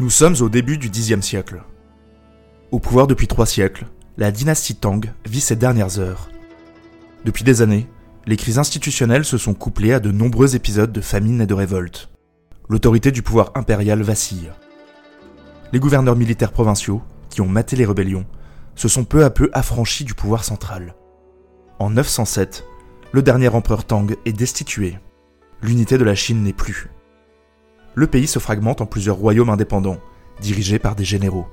Nous sommes au début du Xe siècle. Au pouvoir depuis trois siècles, la dynastie Tang vit ses dernières heures. Depuis des années, les crises institutionnelles se sont couplées à de nombreux épisodes de famine et de révolte. L'autorité du pouvoir impérial vacille. Les gouverneurs militaires provinciaux, qui ont maté les rébellions, se sont peu à peu affranchis du pouvoir central. En 907, le dernier empereur Tang est destitué. L'unité de la Chine n'est plus le pays se fragmente en plusieurs royaumes indépendants, dirigés par des généraux.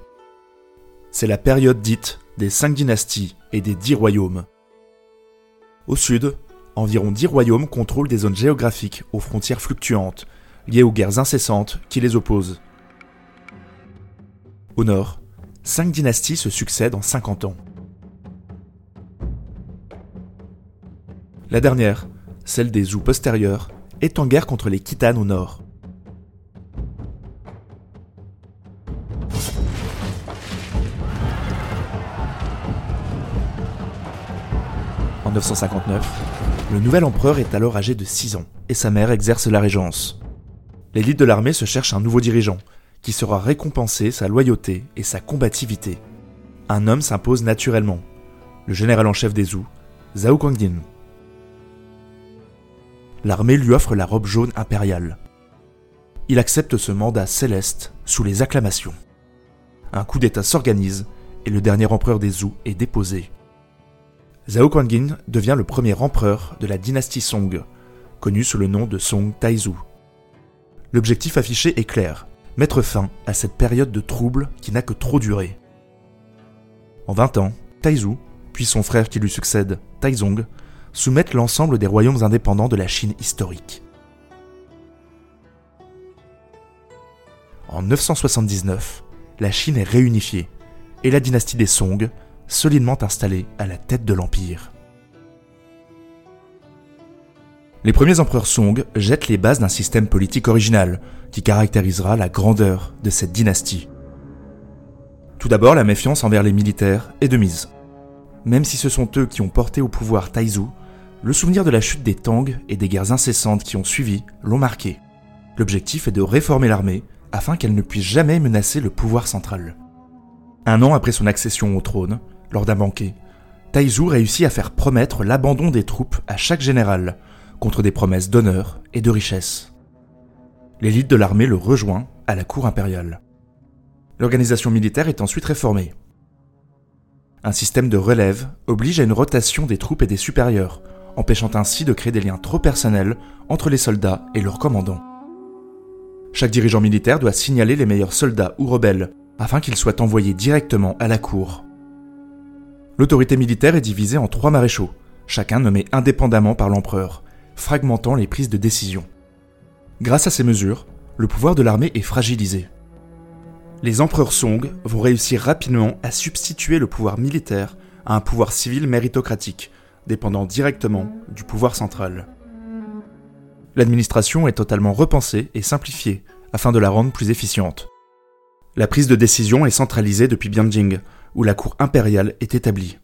C'est la période dite des cinq dynasties et des dix royaumes. Au sud, environ dix royaumes contrôlent des zones géographiques aux frontières fluctuantes, liées aux guerres incessantes qui les opposent. Au nord, cinq dynasties se succèdent en 50 ans. La dernière, celle des Zhou postérieurs, est en guerre contre les Khitanes au nord. En 959, le nouvel empereur est alors âgé de 6 ans et sa mère exerce la régence. L'élite de l'armée se cherche un nouveau dirigeant qui sera récompensé sa loyauté et sa combativité. Un homme s'impose naturellement, le général en chef des Zhou, Zhao Guangjin. L'armée lui offre la robe jaune impériale. Il accepte ce mandat céleste sous les acclamations. Un coup d'État s'organise et le dernier empereur des Zhou est déposé. Zhao Guangjin devient le premier empereur de la dynastie Song, connu sous le nom de Song Taizu. L'objectif affiché est clair, mettre fin à cette période de trouble qui n'a que trop duré. En 20 ans, Taizu, puis son frère qui lui succède, Taizong, soumettent l'ensemble des royaumes indépendants de la Chine historique. En 979, la Chine est réunifiée et la dynastie des Song solidement installé à la tête de l'Empire. Les premiers empereurs Song jettent les bases d'un système politique original qui caractérisera la grandeur de cette dynastie. Tout d'abord, la méfiance envers les militaires est de mise. Même si ce sont eux qui ont porté au pouvoir Taizu, le souvenir de la chute des Tang et des guerres incessantes qui ont suivi l'ont marqué. L'objectif est de réformer l'armée afin qu'elle ne puisse jamais menacer le pouvoir central. Un an après son accession au trône, lors d'un banquet, Taizu réussit à faire promettre l'abandon des troupes à chaque général, contre des promesses d'honneur et de richesse. L'élite de l'armée le rejoint à la cour impériale. L'organisation militaire est ensuite réformée. Un système de relève oblige à une rotation des troupes et des supérieurs, empêchant ainsi de créer des liens trop personnels entre les soldats et leurs commandants. Chaque dirigeant militaire doit signaler les meilleurs soldats ou rebelles afin qu'ils soient envoyés directement à la cour. L'autorité militaire est divisée en trois maréchaux, chacun nommé indépendamment par l'empereur, fragmentant les prises de décision. Grâce à ces mesures, le pouvoir de l'armée est fragilisé. Les empereurs Song vont réussir rapidement à substituer le pouvoir militaire à un pouvoir civil méritocratique, dépendant directement du pouvoir central. L'administration est totalement repensée et simplifiée afin de la rendre plus efficiente. La prise de décision est centralisée depuis Bianjing, où la cour impériale est établie.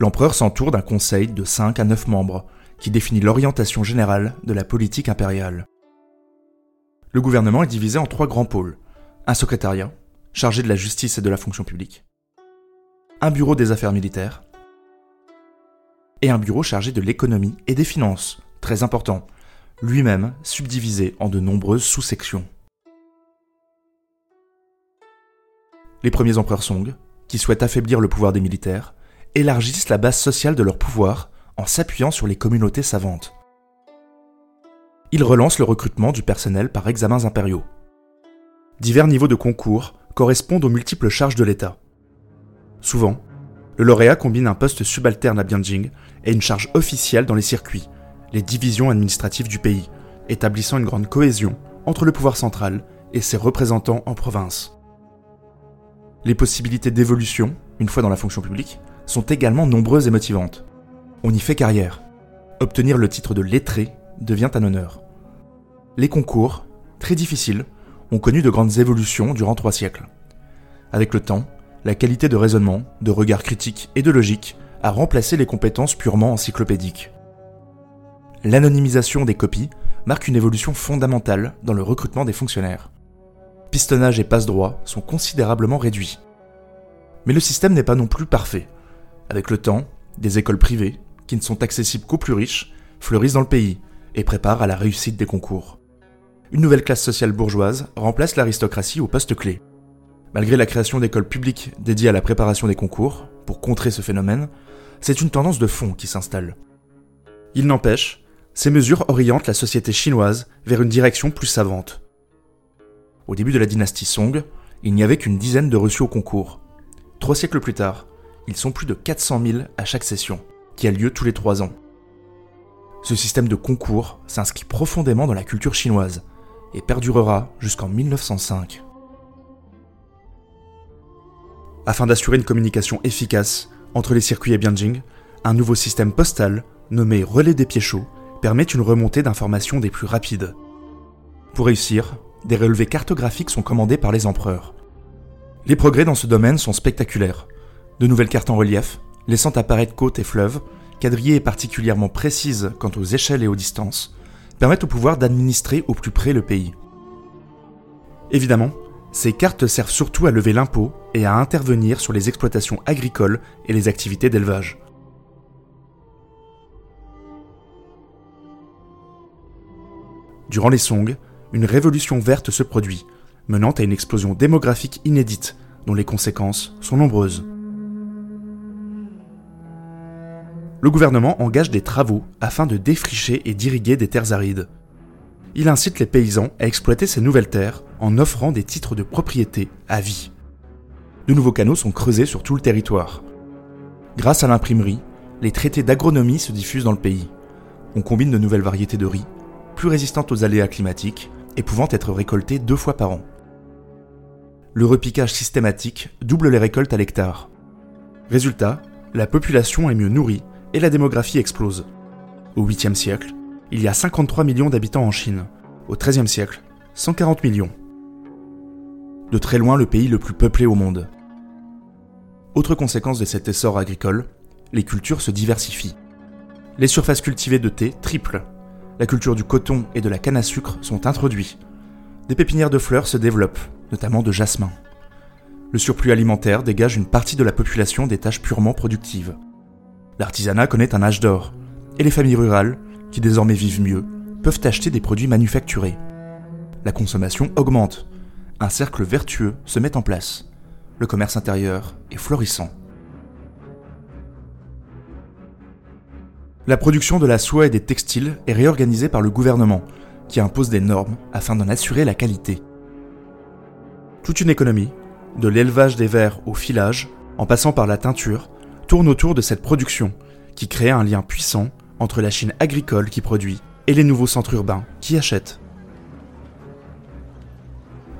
L'empereur s'entoure d'un conseil de 5 à 9 membres qui définit l'orientation générale de la politique impériale. Le gouvernement est divisé en trois grands pôles. Un secrétariat, chargé de la justice et de la fonction publique. Un bureau des affaires militaires. Et un bureau chargé de l'économie et des finances, très important, lui-même subdivisé en de nombreuses sous-sections. Les premiers empereurs Song, qui souhaitent affaiblir le pouvoir des militaires, élargissent la base sociale de leur pouvoir en s'appuyant sur les communautés savantes. Ils relancent le recrutement du personnel par examens impériaux. Divers niveaux de concours correspondent aux multiples charges de l'État. Souvent, le lauréat combine un poste subalterne à Bianjing et une charge officielle dans les circuits, les divisions administratives du pays, établissant une grande cohésion entre le pouvoir central et ses représentants en province. Les possibilités d'évolution, une fois dans la fonction publique, sont également nombreuses et motivantes. On y fait carrière. Obtenir le titre de lettré devient un honneur. Les concours, très difficiles, ont connu de grandes évolutions durant trois siècles. Avec le temps, la qualité de raisonnement, de regard critique et de logique a remplacé les compétences purement encyclopédiques. L'anonymisation des copies marque une évolution fondamentale dans le recrutement des fonctionnaires. Pistonnage et passe-droit sont considérablement réduits. Mais le système n'est pas non plus parfait. Avec le temps, des écoles privées, qui ne sont accessibles qu'aux plus riches, fleurissent dans le pays et préparent à la réussite des concours. Une nouvelle classe sociale bourgeoise remplace l'aristocratie au poste clé. Malgré la création d'écoles publiques dédiées à la préparation des concours, pour contrer ce phénomène, c'est une tendance de fond qui s'installe. Il n'empêche, ces mesures orientent la société chinoise vers une direction plus savante. Au début de la dynastie Song, il n'y avait qu'une dizaine de reçus au concours. Trois siècles plus tard, ils sont plus de 400 000 à chaque session, qui a lieu tous les trois ans. Ce système de concours s'inscrit profondément dans la culture chinoise et perdurera jusqu'en 1905. Afin d'assurer une communication efficace entre les circuits et Bianjing, un nouveau système postal, nommé relais des pieds chauds, permet une remontée d'informations des plus rapides. Pour réussir, des relevés cartographiques sont commandés par les empereurs. Les progrès dans ce domaine sont spectaculaires. De nouvelles cartes en relief, laissant apparaître côtes et fleuves, quadrillées et particulièrement précises quant aux échelles et aux distances, permettent au pouvoir d'administrer au plus près le pays. Évidemment, ces cartes servent surtout à lever l'impôt et à intervenir sur les exploitations agricoles et les activités d'élevage. Durant les Song, une révolution verte se produit, menant à une explosion démographique inédite, dont les conséquences sont nombreuses. Le gouvernement engage des travaux afin de défricher et d'irriguer des terres arides. Il incite les paysans à exploiter ces nouvelles terres en offrant des titres de propriété à vie. De nouveaux canaux sont creusés sur tout le territoire. Grâce à l'imprimerie, les traités d'agronomie se diffusent dans le pays. On combine de nouvelles variétés de riz, plus résistantes aux aléas climatiques et pouvant être récoltées deux fois par an. Le repiquage systématique double les récoltes à l'hectare. Résultat, la population est mieux nourrie et la démographie explose. Au 8e siècle, il y a 53 millions d'habitants en Chine. Au XIIIe siècle, 140 millions. De très loin le pays le plus peuplé au monde. Autre conséquence de cet essor agricole, les cultures se diversifient. Les surfaces cultivées de thé triplent. La culture du coton et de la canne à sucre sont introduits. Des pépinières de fleurs se développent, notamment de jasmin. Le surplus alimentaire dégage une partie de la population des tâches purement productives. L'artisanat connaît un âge d'or, et les familles rurales, qui désormais vivent mieux, peuvent acheter des produits manufacturés. La consommation augmente. Un cercle vertueux se met en place. Le commerce intérieur est florissant. La production de la soie et des textiles est réorganisée par le gouvernement, qui impose des normes afin d'en assurer la qualité. Toute une économie, de l'élevage des vers au filage, en passant par la teinture, tourne autour de cette production, qui crée un lien puissant entre la Chine agricole qui produit et les nouveaux centres urbains qui achètent.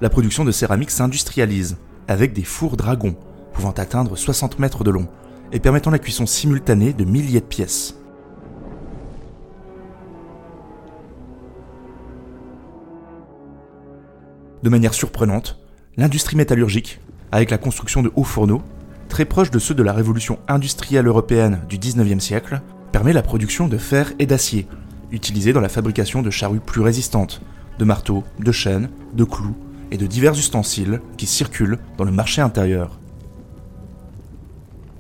La production de céramique s'industrialise, avec des fours dragons, pouvant atteindre 60 mètres de long, et permettant la cuisson simultanée de milliers de pièces. De manière surprenante, l'industrie métallurgique, avec la construction de hauts fourneaux, très proche de ceux de la révolution industrielle européenne du 19e siècle, permet la production de fer et d'acier, utilisés dans la fabrication de charrues plus résistantes, de marteaux, de chaînes, de clous et de divers ustensiles qui circulent dans le marché intérieur.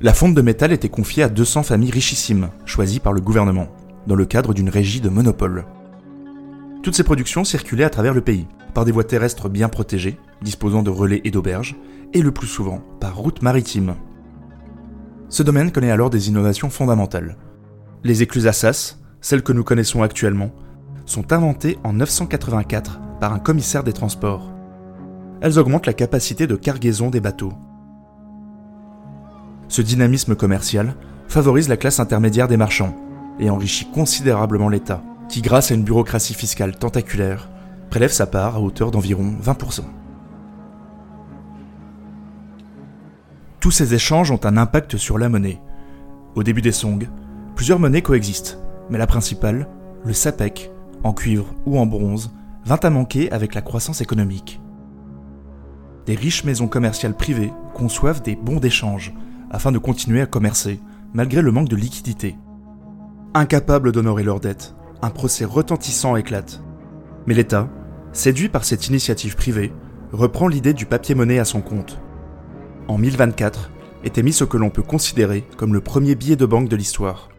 La fonte de métal était confiée à 200 familles richissimes, choisies par le gouvernement, dans le cadre d'une régie de monopole. Toutes ces productions circulaient à travers le pays, par des voies terrestres bien protégées, disposant de relais et d'auberges, et le plus souvent par route maritime. Ce domaine connaît alors des innovations fondamentales. Les écluses Assas, celles que nous connaissons actuellement, sont inventées en 984 par un commissaire des transports. Elles augmentent la capacité de cargaison des bateaux. Ce dynamisme commercial favorise la classe intermédiaire des marchands et enrichit considérablement l'État, qui grâce à une bureaucratie fiscale tentaculaire, prélève sa part à hauteur d'environ 20%. Tous ces échanges ont un impact sur la monnaie. Au début des Song, plusieurs monnaies coexistent, mais la principale, le sapek, en cuivre ou en bronze, vint à manquer avec la croissance économique. Des riches maisons commerciales privées conçoivent des bons d'échange afin de continuer à commercer, malgré le manque de liquidité. Incapables d'honorer leurs dettes, un procès retentissant éclate. Mais l'État, séduit par cette initiative privée, reprend l'idée du papier-monnaie à son compte. En 1024, est émis ce que l'on peut considérer comme le premier billet de banque de l'histoire.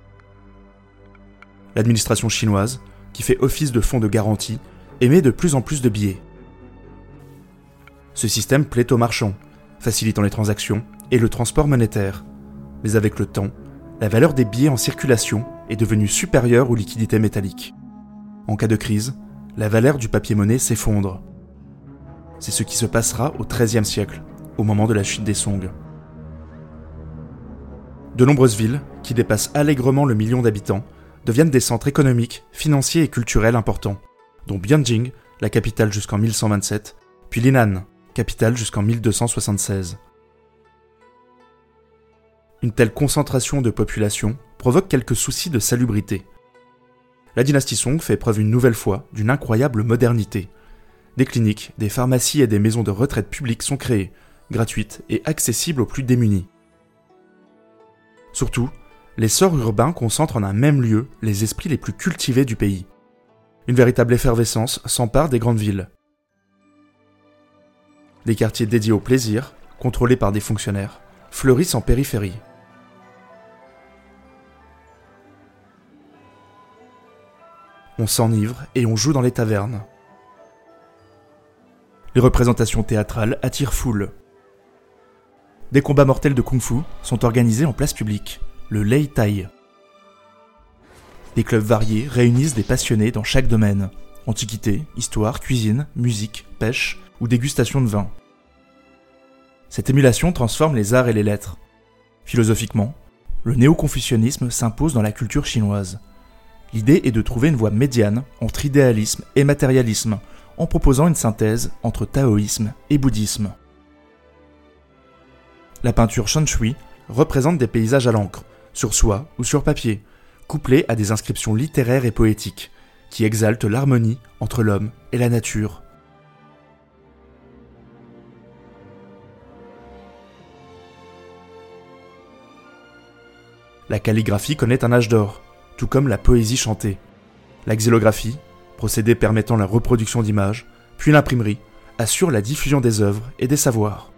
L'administration chinoise, qui fait office de fonds de garantie, émet de plus en plus de billets. Ce système plaît aux marchands, facilitant les transactions et le transport monétaire. Mais avec le temps, la valeur des billets en circulation est devenue supérieure aux liquidités métalliques. En cas de crise, la valeur du papier-monnaie s'effondre. C'est ce qui se passera au XIIIe siècle, au moment de la chute des Song. De nombreuses villes, qui dépassent allègrement le million d'habitants, deviennent des centres économiques, financiers et culturels importants, dont Bianjing, la capitale jusqu'en 1127, puis Linan, capitale jusqu'en 1276. Une telle concentration de population provoque quelques soucis de salubrité. La dynastie Song fait preuve une nouvelle fois d'une incroyable modernité. Des cliniques, des pharmacies et des maisons de retraite publiques sont créées, gratuites et accessibles aux plus démunis. Surtout, les sorts urbains concentrent en un même lieu les esprits les plus cultivés du pays. Une véritable effervescence s'empare des grandes villes. Des quartiers dédiés au plaisir, contrôlés par des fonctionnaires, fleurissent en périphérie. On s'enivre et on joue dans les tavernes. Les représentations théâtrales attirent foule. Des combats mortels de kung-fu sont organisés en place publique, le Lei Tai. Des clubs variés réunissent des passionnés dans chaque domaine antiquité, histoire, cuisine, musique, pêche ou dégustation de vin. Cette émulation transforme les arts et les lettres. Philosophiquement, le néo-confucianisme s'impose dans la culture chinoise. L'idée est de trouver une voie médiane entre idéalisme et matérialisme, en proposant une synthèse entre taoïsme et bouddhisme. La peinture Shanshui représente des paysages à l'encre, sur soie ou sur papier, couplés à des inscriptions littéraires et poétiques, qui exaltent l'harmonie entre l'homme et la nature. La calligraphie connaît un âge d'or, tout comme la poésie chantée. La xylographie, procédé permettant la reproduction d'images, puis l'imprimerie, assure la diffusion des œuvres et des savoirs.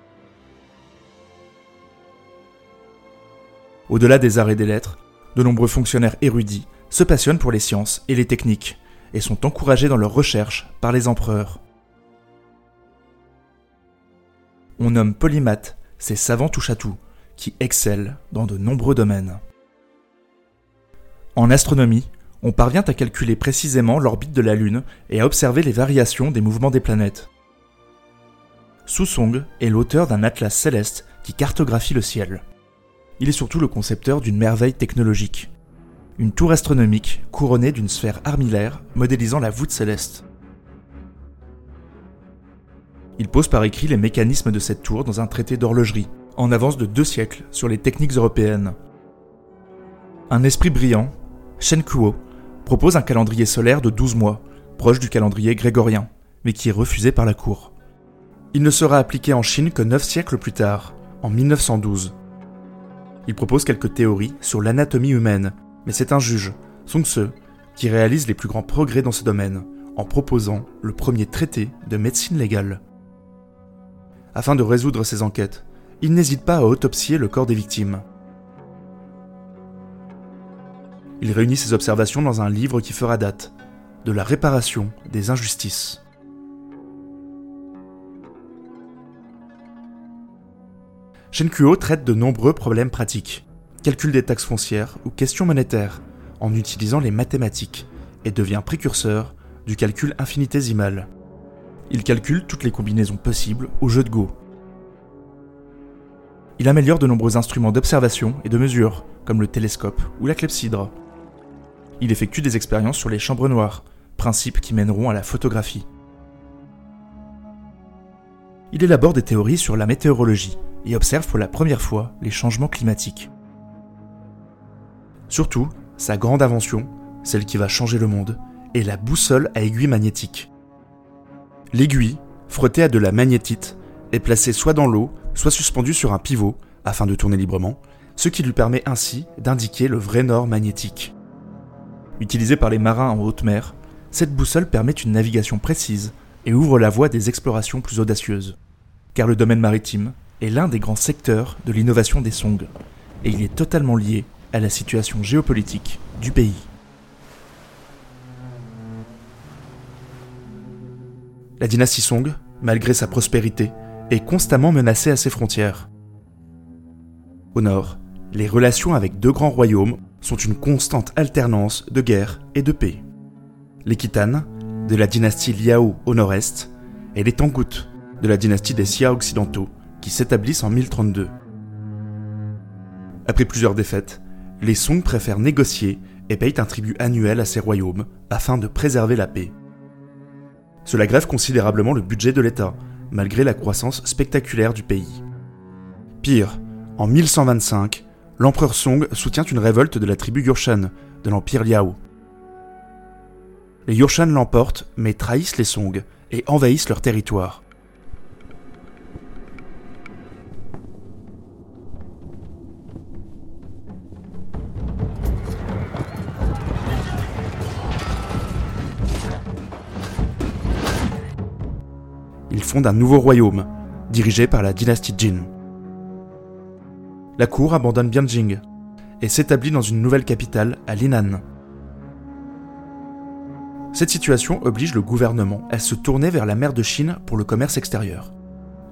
Au-delà des arts et des lettres, de nombreux fonctionnaires érudits se passionnent pour les sciences et les techniques et sont encouragés dans leurs recherches par les empereurs. On nomme polymathes ces savants touche-à-tout qui excellent dans de nombreux domaines. En astronomie, on parvient à calculer précisément l'orbite de la Lune et à observer les variations des mouvements des planètes. Song est l'auteur d'un atlas céleste qui cartographie le ciel il est surtout le concepteur d'une merveille technologique. Une tour astronomique couronnée d'une sphère armillaire modélisant la voûte céleste. Il pose par écrit les mécanismes de cette tour dans un traité d'horlogerie, en avance de deux siècles sur les techniques européennes. Un esprit brillant, Shen Kuo, propose un calendrier solaire de 12 mois, proche du calendrier grégorien, mais qui est refusé par la cour. Il ne sera appliqué en Chine que 9 siècles plus tard, en 1912. Il propose quelques théories sur l'anatomie humaine, mais c'est un juge, Song Tse, qui réalise les plus grands progrès dans ce domaine, en proposant le premier traité de médecine légale. Afin de résoudre ses enquêtes, il n'hésite pas à autopsier le corps des victimes. Il réunit ses observations dans un livre qui fera date, de la réparation des injustices. Shenkuo traite de nombreux problèmes pratiques, calcul des taxes foncières ou questions monétaires, en utilisant les mathématiques, et devient précurseur du calcul infinitésimal. Il calcule toutes les combinaisons possibles au jeu de Go. Il améliore de nombreux instruments d'observation et de mesure, comme le télescope ou la clepsydre. Il effectue des expériences sur les chambres noires, principes qui mèneront à la photographie. Il élabore des théories sur la météorologie, et observe pour la première fois les changements climatiques. Surtout, sa grande invention, celle qui va changer le monde, est la boussole à aiguille magnétique. L'aiguille, frottée à de la magnétite, est placée soit dans l'eau, soit suspendue sur un pivot, afin de tourner librement, ce qui lui permet ainsi d'indiquer le vrai nord magnétique. Utilisée par les marins en haute mer, cette boussole permet une navigation précise et ouvre la voie des explorations plus audacieuses. Car le domaine maritime est l'un des grands secteurs de l'innovation des Song, et il est totalement lié à la situation géopolitique du pays. La dynastie Song, malgré sa prospérité, est constamment menacée à ses frontières. Au nord, les relations avec deux grands royaumes sont une constante alternance de guerre et de paix. Les Khitan, de la dynastie Liao au nord-est, et les Tangut, de la dynastie des Xia occidentaux, qui s'établissent en 1032. Après plusieurs défaites, les Song préfèrent négocier et payent un tribut annuel à ces royaumes afin de préserver la paix. Cela grève considérablement le budget de l'État, malgré la croissance spectaculaire du pays. Pire, en 1125, l'empereur Song soutient une révolte de la tribu Yurshan de l'empire Liao. Les Yurshan l'emportent mais trahissent les Song et envahissent leur territoire. Ils fondent un nouveau royaume, dirigé par la dynastie Jin la cour abandonne Bianjing et s'établit dans une nouvelle capitale, à Linan. Cette situation oblige le gouvernement à se tourner vers la mer de Chine pour le commerce extérieur.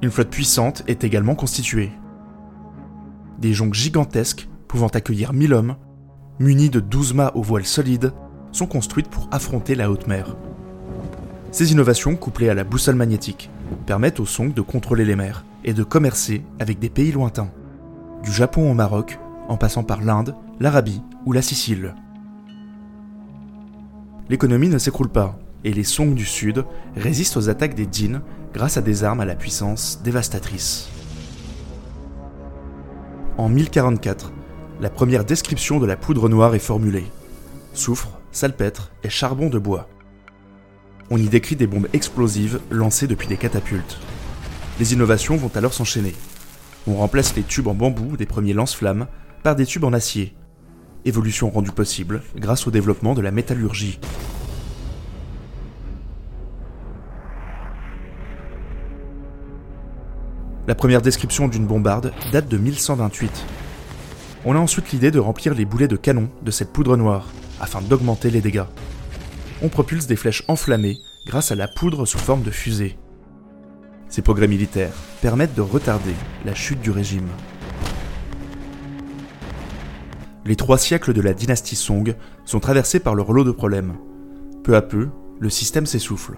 Une flotte puissante est également constituée. Des jonques gigantesques, pouvant accueillir 1000 hommes, munis de 12 mâts aux voiles solides, sont construites pour affronter la haute mer. Ces innovations, couplées à la boussole magnétique, permettent aux Song de contrôler les mers et de commercer avec des pays lointains du Japon au Maroc, en passant par l'Inde, l'Arabie ou la Sicile. L'économie ne s'écroule pas, et les Song du Sud résistent aux attaques des Jin grâce à des armes à la puissance dévastatrice. En 1044, la première description de la poudre noire est formulée. Soufre, salpêtre et charbon de bois. On y décrit des bombes explosives lancées depuis des catapultes. Les innovations vont alors s'enchaîner. On remplace les tubes en bambou des premiers lance-flammes par des tubes en acier. Évolution rendue possible grâce au développement de la métallurgie. La première description d'une bombarde date de 1128. On a ensuite l'idée de remplir les boulets de canon de cette poudre noire, afin d'augmenter les dégâts. On propulse des flèches enflammées grâce à la poudre sous forme de fusée. Ces progrès militaires permettent de retarder la chute du régime. Les trois siècles de la dynastie Song sont traversés par leur lot de problèmes. Peu à peu, le système s'essouffle.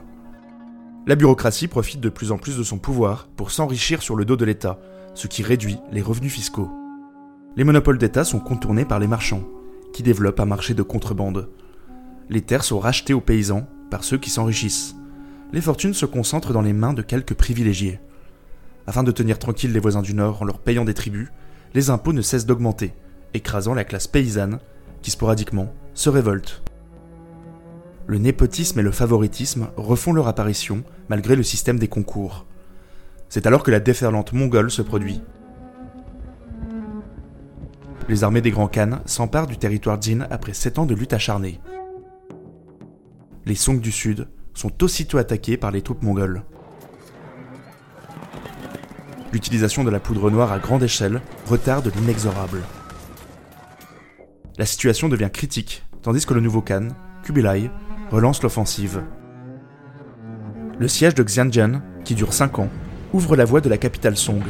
La bureaucratie profite de plus en plus de son pouvoir pour s'enrichir sur le dos de l'État, ce qui réduit les revenus fiscaux. Les monopoles d'État sont contournés par les marchands, qui développent un marché de contrebande. Les terres sont rachetées aux paysans par ceux qui s'enrichissent les fortunes se concentrent dans les mains de quelques privilégiés. Afin de tenir tranquilles les voisins du Nord en leur payant des tribus, les impôts ne cessent d'augmenter, écrasant la classe paysanne qui sporadiquement se révolte. Le népotisme et le favoritisme refont leur apparition malgré le système des concours. C'est alors que la déferlante mongole se produit. Les armées des Grands Khan s'emparent du territoire Jin après sept ans de lutte acharnée. Les Song du Sud sont aussitôt attaqués par les troupes mongoles. L'utilisation de la poudre noire à grande échelle retarde l'inexorable. La situation devient critique, tandis que le nouveau Khan, Kubilai, relance l'offensive. Le siège de Xianjian, qui dure 5 ans, ouvre la voie de la capitale Song.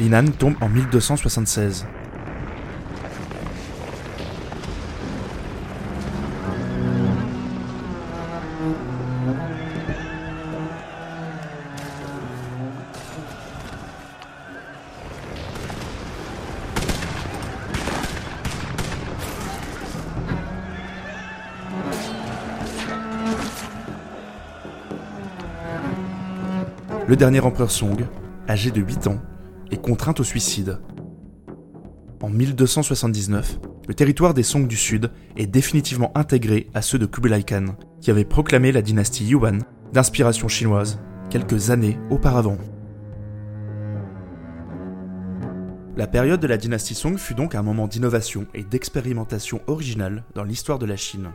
Linan tombe en 1276. Le dernier empereur Song, âgé de 8 ans, est contraint au suicide. En 1279, le territoire des Song du Sud est définitivement intégré à ceux de Kublai Khan, qui avait proclamé la dynastie Yuan d'inspiration chinoise quelques années auparavant. La période de la dynastie Song fut donc un moment d'innovation et d'expérimentation originale dans l'histoire de la Chine.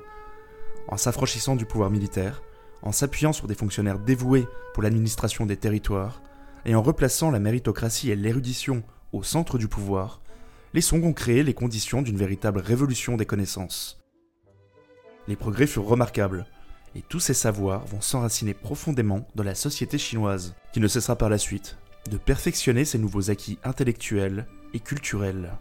En s'affranchissant du pouvoir militaire, en s'appuyant sur des fonctionnaires dévoués pour l'administration des territoires, et en replaçant la méritocratie et l'érudition au centre du pouvoir, les Song ont créé les conditions d'une véritable révolution des connaissances. Les progrès furent remarquables, et tous ces savoirs vont s'enraciner profondément dans la société chinoise, qui ne cessera par la suite de perfectionner ses nouveaux acquis intellectuels et culturels.